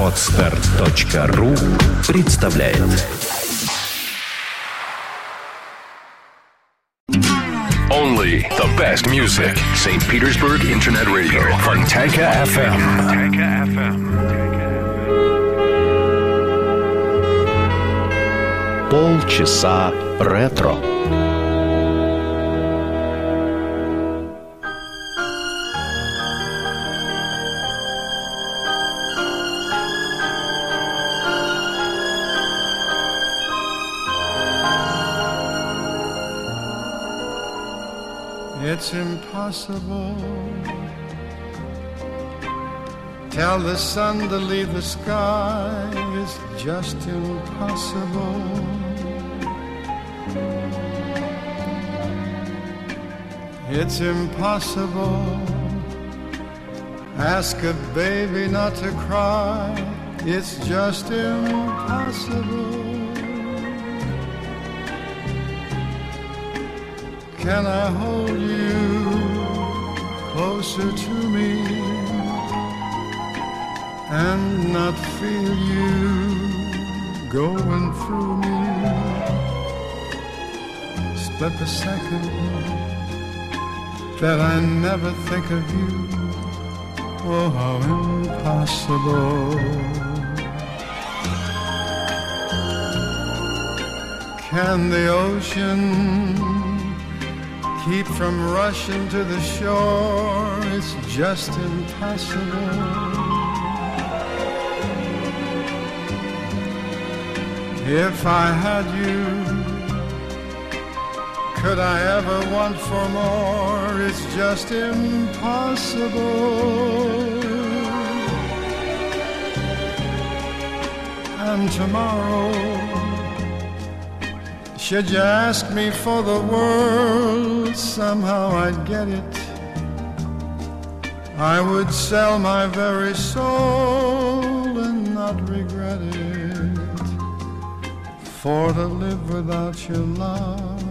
Отстар.ру представляет Only the best music. St. Petersburg Internet Radio. Fontanka FM. Fontanka FM. полчаса ретро. It's impossible. Tell the sun to leave the sky. It's just impossible. It's impossible. Ask a baby not to cry. It's just impossible. Can I hold you closer to me and not feel you going through me? Split the second that I never think of you. Oh, how impossible. Can the ocean keep from rushing to the shore. It's just impossible. If I had you, could I ever want for more? It's just impossible. And tomorrow, should you ask me for the world, somehow I'd get it. I would sell my very soul and not regret it. For to live without your love,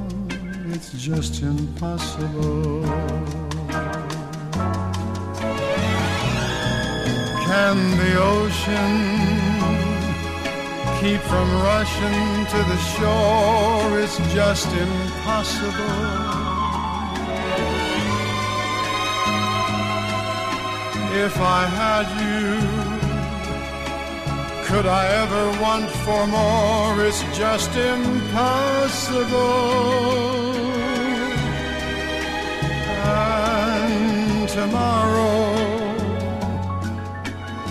it's just impossible. Can the ocean keep from rushing to the shore is just impossible. If I had you, could I ever want for more? It's just impossible. And tomorrow,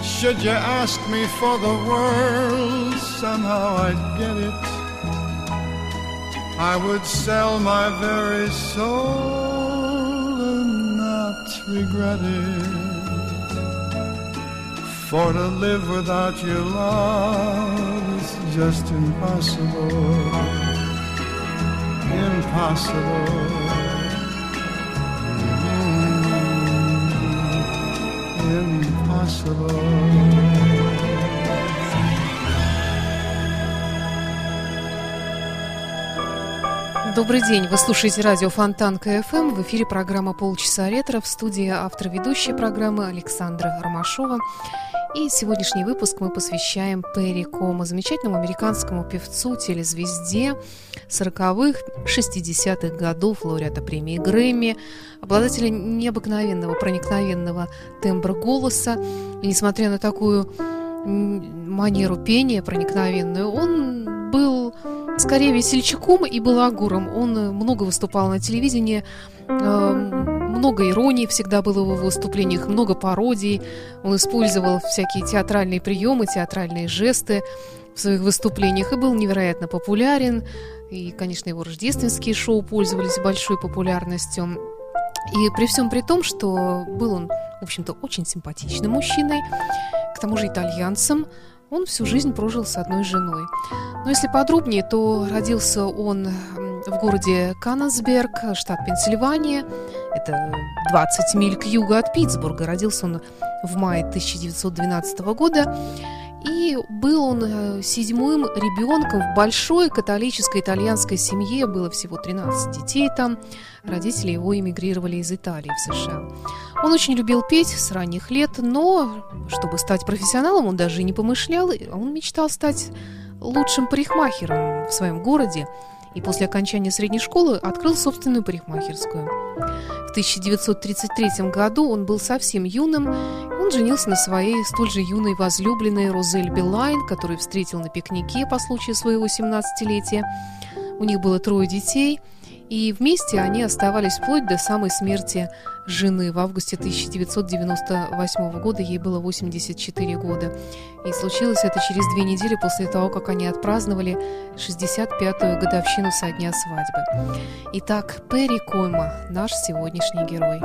should you ask me for the world, somehow I'd get it. I would sell my very soul and not regret it. For to live without your love is just impossible. Impossible. Mm, impossible. Добрый день, вы слушаете радио Фонтан КФМ. В эфире программа «Полчаса ретро» в студии автор ведущей программы Александра Ромашова. И сегодняшний выпуск мы посвящаем Перри Кома, замечательному американскому певцу, телезвезде 40-х, 60-х годов, лауреата премии Грэмми, обладателя необыкновенного, проникновенного тембра голоса. И несмотря на такую манеру пения проникновенную, он был скорее весельчаком и балагуром. Он много выступал на телевидении, много иронии всегда было в его выступлениях, много пародий. Он использовал всякие театральные приемы, театральные жесты в своих выступлениях и был невероятно популярен. И, конечно, его рождественские шоу пользовались большой популярностью. И при всем при том, что был он, в общем-то, очень симпатичным мужчиной, к тому же итальянцем, он всю жизнь прожил с одной женой. Но если подробнее, то родился он в городе Каннесберг, штат Пенсильвания. Это 20 миль к югу от Питтсбурга. Родился он в мае 1912 года. И был он э, седьмым ребенком в большой католической итальянской семье. Было всего 13 детей там. Родители его эмигрировали из Италии в США. Он очень любил петь с ранних лет, но чтобы стать профессионалом, он даже и не помышлял. Он мечтал стать лучшим парикмахером в своем городе и после окончания средней школы открыл собственную парикмахерскую. В 1933 году он был совсем юным, женился на своей столь же юной возлюбленной Розель Билайн, которую встретил на пикнике по случаю своего 17-летия. У них было трое детей – и вместе они оставались вплоть до самой смерти жены. В августе 1998 года ей было 84 года. И случилось это через две недели после того, как они отпраздновали 65-ю годовщину со дня свадьбы. Итак, Перри Койма, наш сегодняшний герой.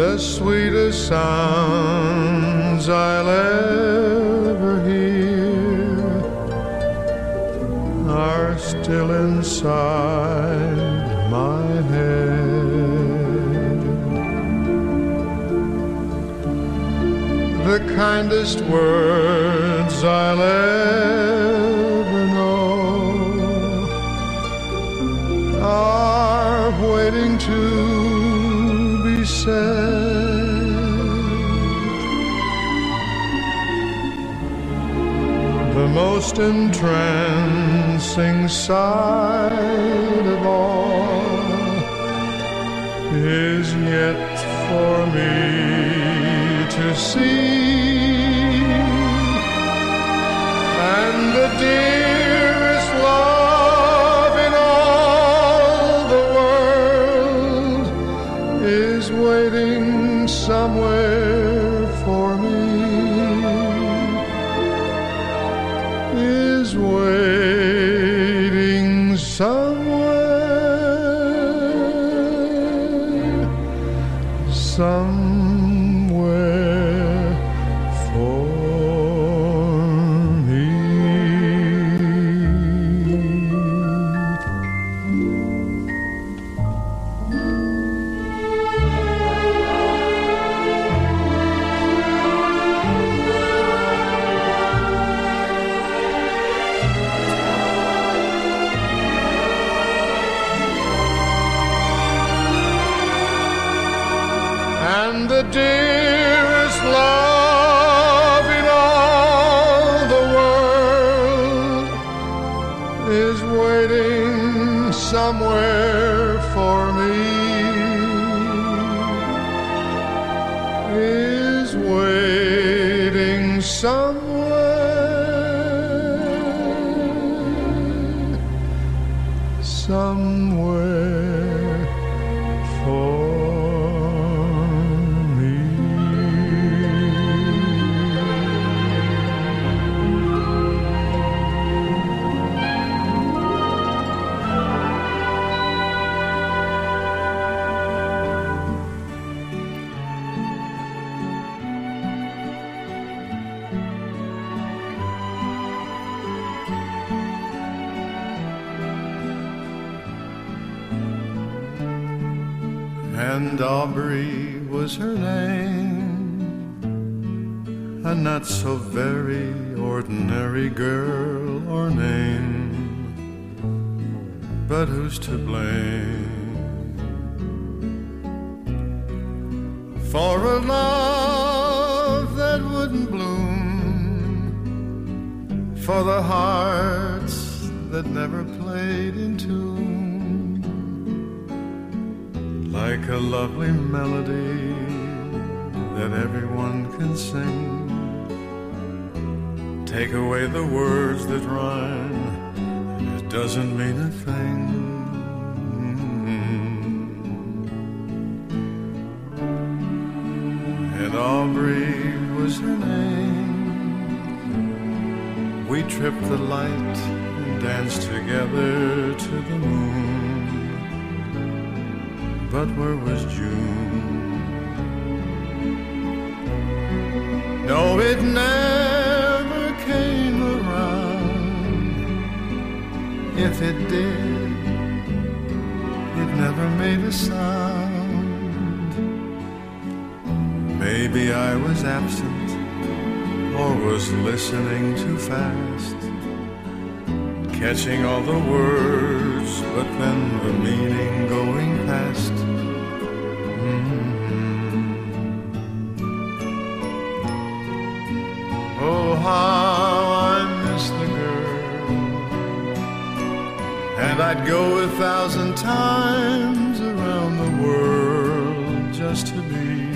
The sweetest sounds I'll ever hear are still inside The kindest words I'll ever know are waiting to be said. The most entrancing sight of all is yet for me to see. Somewhere, for me, is waiting somewhere Aubrey was her name, a not so very ordinary girl or name, but who's to blame a lovely melody that everyone can sing. Take away the words that rhyme, and it doesn't mean a thing. And Aubrey was her name. We tripped the light and danced together to the moon but where was June? No, it never came around. If it did, it never made a sound. Maybe I was absent or was listening too fast catching all the words, but then the meaning going past. Mm-hmm. Oh, how I miss the girl. And I'd go a thousand times around the world just to be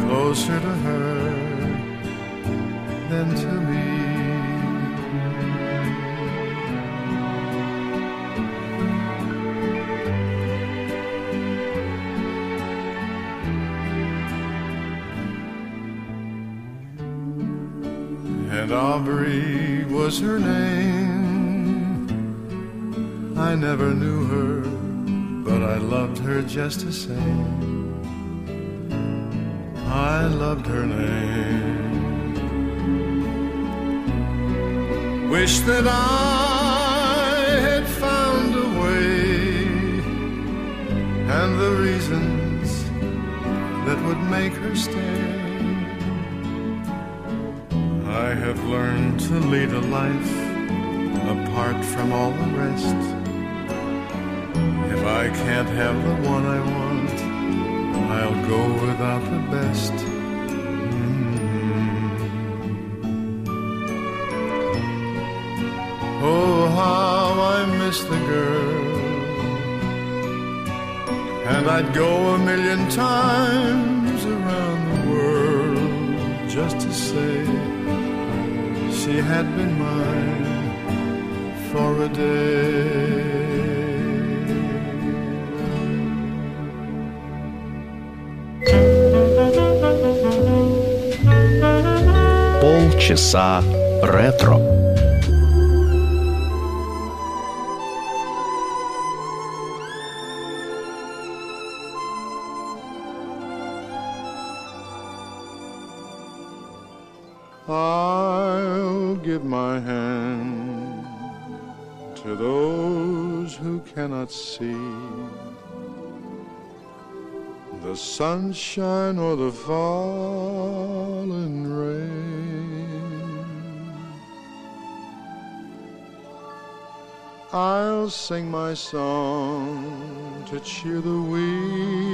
closer to her than to me. Aubrey was her name. I never knew her, but I loved her just the same. I loved her name. Wish that I had found a way and the reasons that would make her stay. Have learned to lead a life apart from all the rest. If I can't have the one I want, I'll go without the best. Mm. Oh, how I miss the girl. And I'd go a million times around the world just to say she had been mine for a day. Полчаса ретро. Give my hand to those who cannot see the sunshine or the falling rain. I'll sing my song to cheer the weary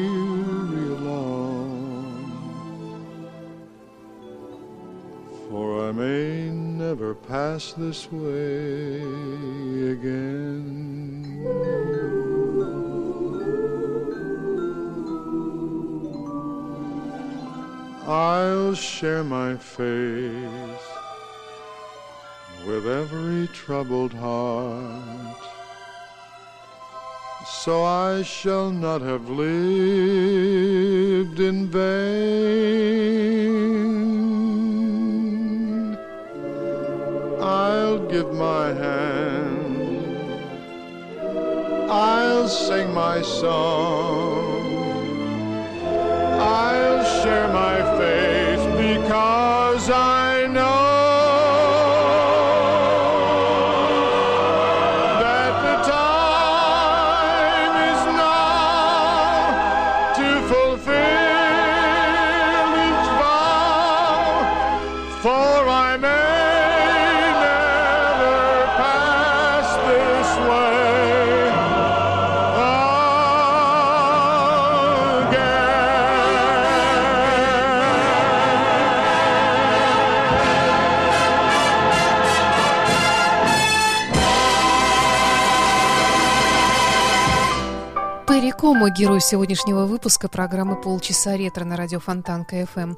never pass this way again. I'll share my face with every troubled heart. So I shall not have lived in vain. I'll give my hand. I'll sing my song. I'll share my Комо, герой сегодняшнего выпуска программы «Полчаса ретро» на радио Фонтан КФМ.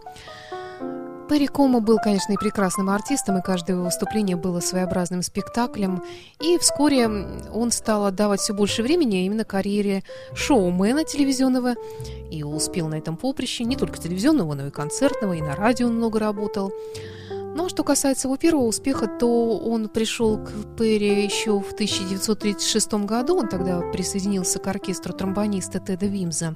Перри Комо был, конечно, и прекрасным артистом, и каждое его выступление было своеобразным спектаклем. И вскоре он стал отдавать все больше времени именно карьере шоумена телевизионного. И успел на этом поприще не только телевизионного, но и концертного, и на радио он много работал. Ну а что касается его первого успеха, то он пришел к Перри еще в 1936 году. Он тогда присоединился к оркестру тромбониста Теда Вимза.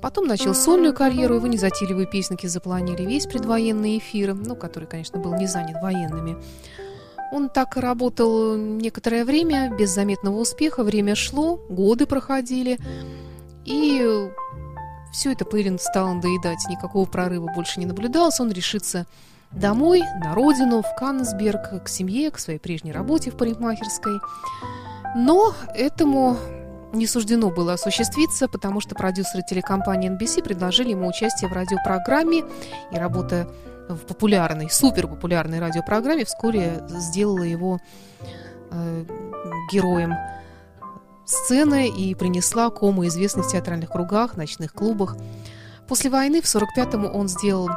Потом начал сольную карьеру, его незатейливые песенки запланили весь предвоенный эфир, ну, который, конечно, был не занят военными. Он так работал некоторое время, без заметного успеха. Время шло, годы проходили. И все это Пырин стал надоедать. Никакого прорыва больше не наблюдалось. Он решится домой, на родину, в Каннесберг, к семье, к своей прежней работе в парикмахерской. Но этому не суждено было осуществиться, потому что продюсеры телекомпании NBC предложили ему участие в радиопрограмме, и работа в популярной, суперпопулярной радиопрограмме вскоре сделала его э, героем сцены и принесла кому известность в театральных кругах, ночных клубах. После войны в 45-му он сделал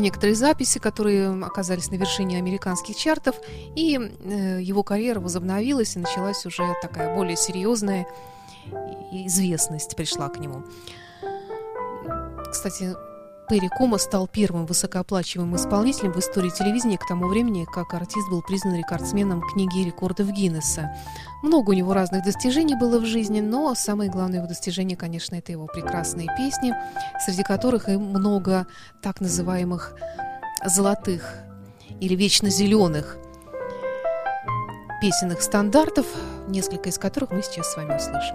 некоторые записи, которые оказались на вершине американских чартов, и э, его карьера возобновилась, и началась уже такая более серьезная известность пришла к нему. Кстати, Перри Кома стал первым высокооплачиваемым исполнителем в истории телевидения к тому времени, как артист был признан рекордсменом книги рекордов Гиннесса. Много у него разных достижений было в жизни, но самое главное его достижение, конечно, это его прекрасные песни, среди которых и много так называемых золотых или вечно зеленых песенных стандартов, несколько из которых мы сейчас с вами услышим.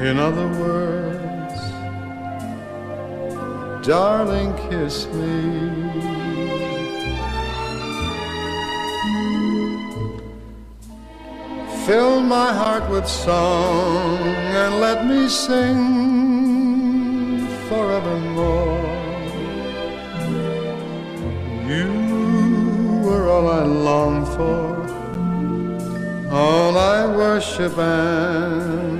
In other words, darling, kiss me. Fill my heart with song and let me sing forevermore. You were all I long for, all I worship and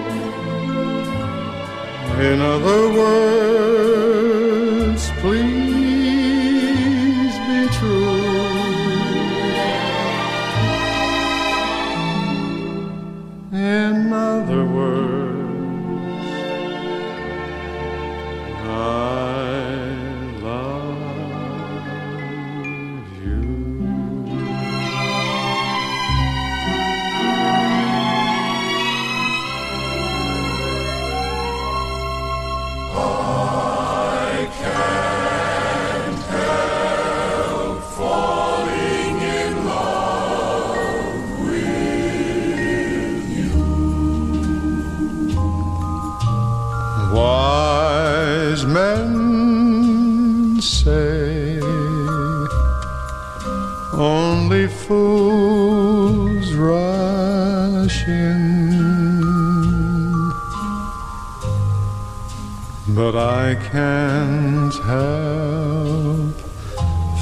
In other words, I can't help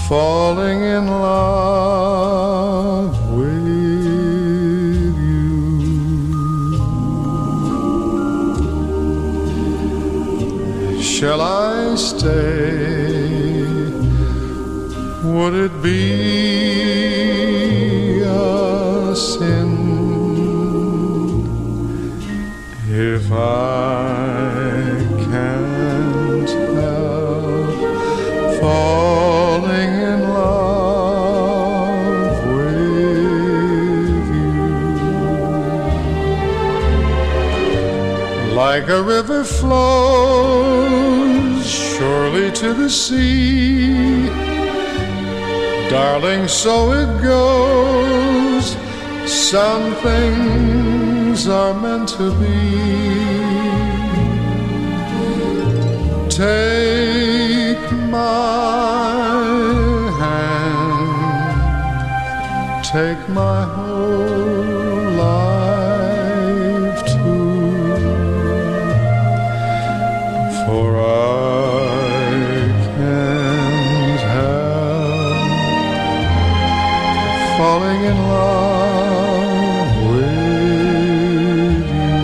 falling in love with you. Shall I stay? Would it be? like a river flows surely to the sea. Darling, so it goes. Some things are meant to be. Take my hand, take my heart. in love with you.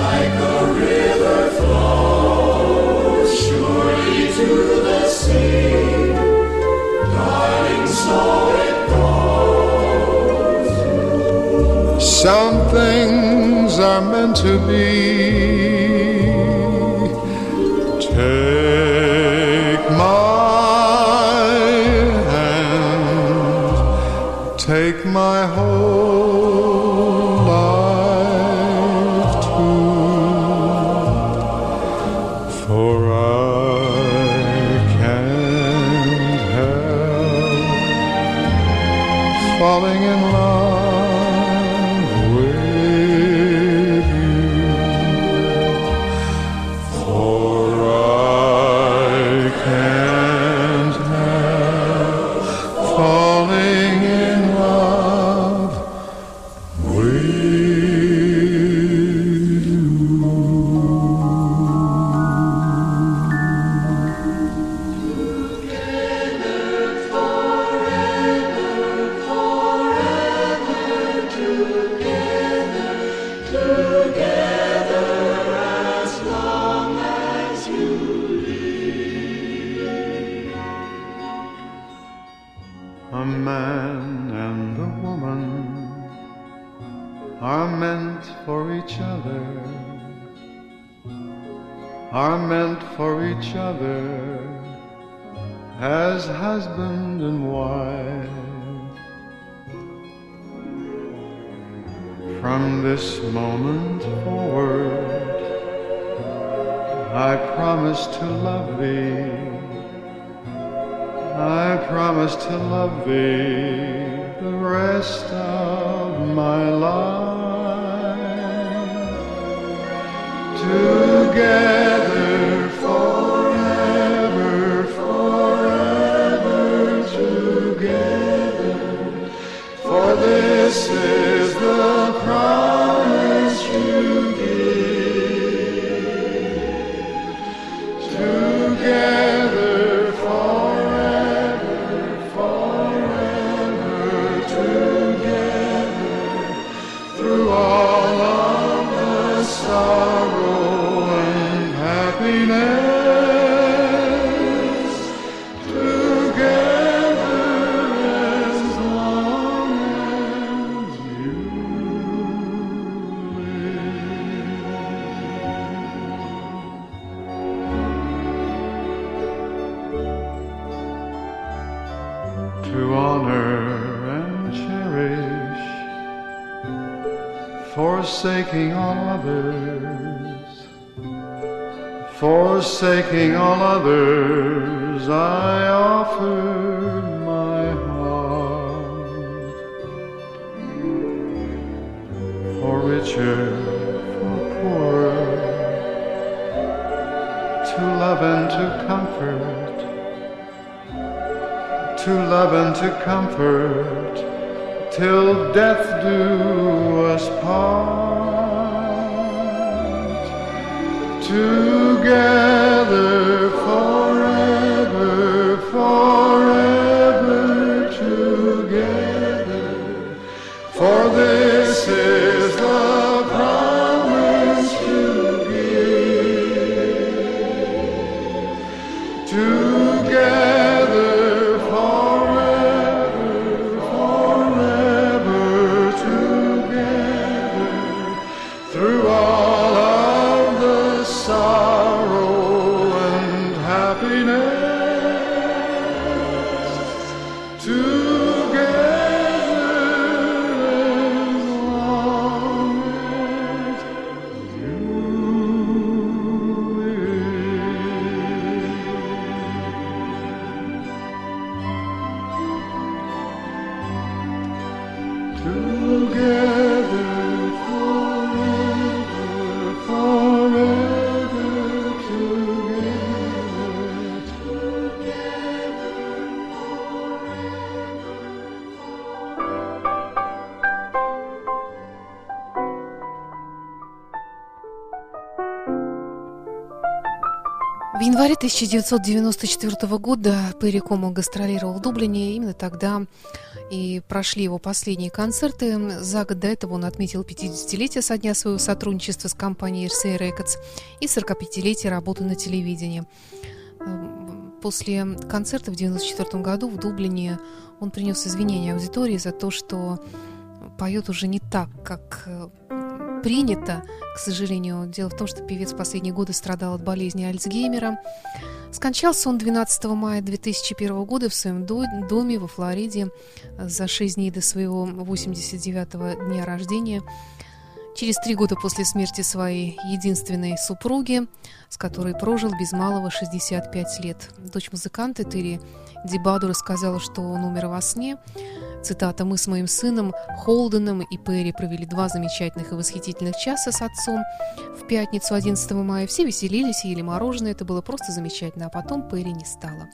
Like a river flows surely to the sea, darling, so it goes. Some things are meant to be. to love and to comfort, till death do us part together. В январе 1994 года Перри Комо гастролировал в Дублине. Именно тогда и прошли его последние концерты. За год до этого он отметил 50-летие со дня своего сотрудничества с компанией RCA Records и 45-летие работы на телевидении. Эм, После концерта в 1994 году в Дублине он принес извинения аудитории за то, что поет уже не так, как э, принято, к сожалению. Дело в том, что певец в последние годы страдал от болезни Альцгеймера. Скончался он 12 мая 2001 года в своем до- доме во Флориде за 6 дней до своего 89-го дня рождения. Через три года после смерти своей единственной супруги, с которой прожил без малого 65 лет. Дочь музыканта Терри Дебаду рассказала, что он умер во сне. Цитата «Мы с моим сыном Холденом и Перри провели два замечательных и восхитительных часа с отцом. В пятницу 11 мая все веселились ели мороженое. Это было просто замечательно. А потом Перри не стало.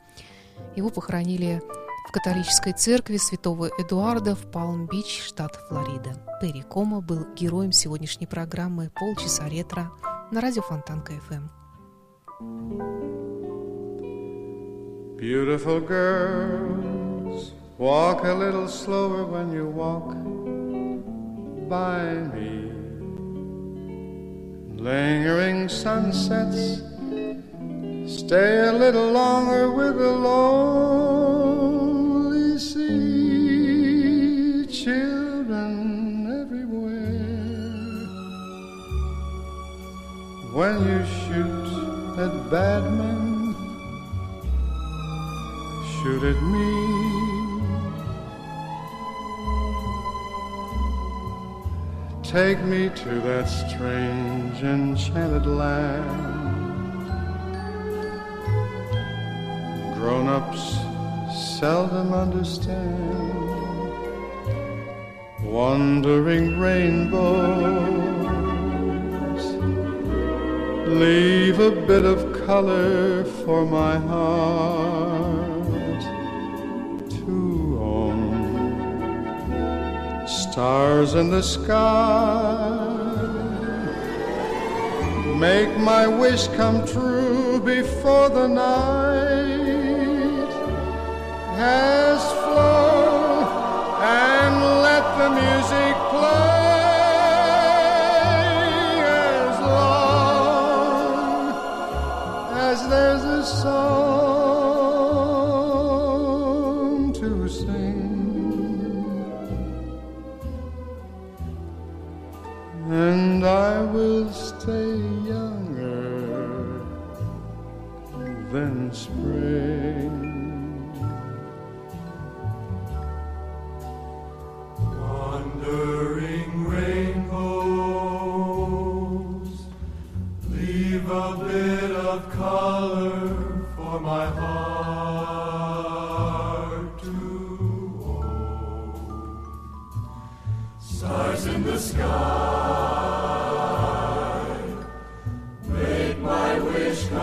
Его похоронили в католической церкви святого Эдуарда в Палм-Бич, штат Флорида. Перри Кома был героем сегодняшней программы «Полчаса ретро» на радио Фонтанка ФМ. Beautiful girls, walk a little slower when you walk by me. Lingering sunsets, stay a little longer with the lonely When you shoot at bad men, shoot at me. Take me to that strange enchanted land. Grown ups seldom understand. Wandering rainbows leave a bit of color for my heart. To own. Stars in the sky. Make my wish come true before the night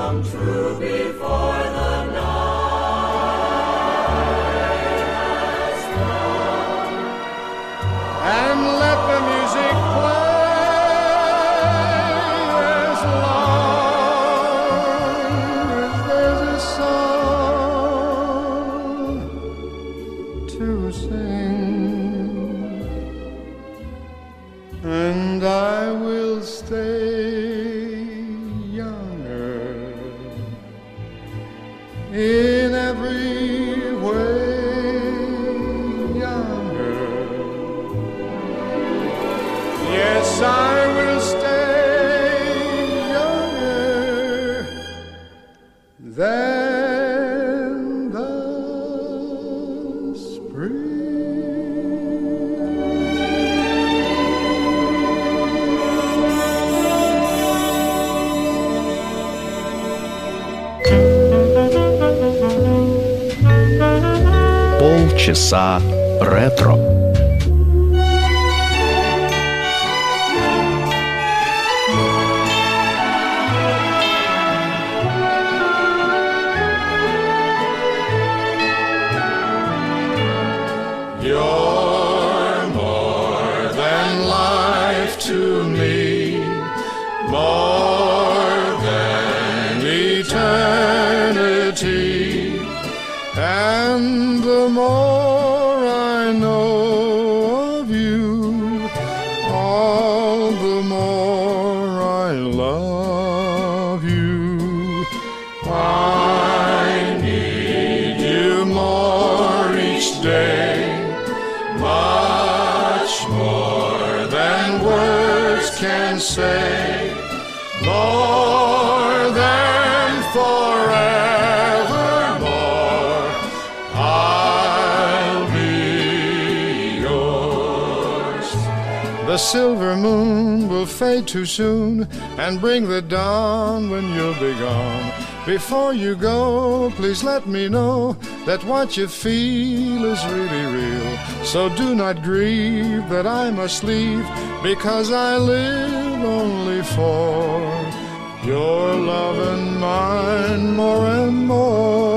come true before часа ретро. The silver moon will fade too soon and bring the dawn when you'll be gone. Before you go, please let me know that what you feel is really real. So do not grieve that I must leave because I live only for your love and mine more and more.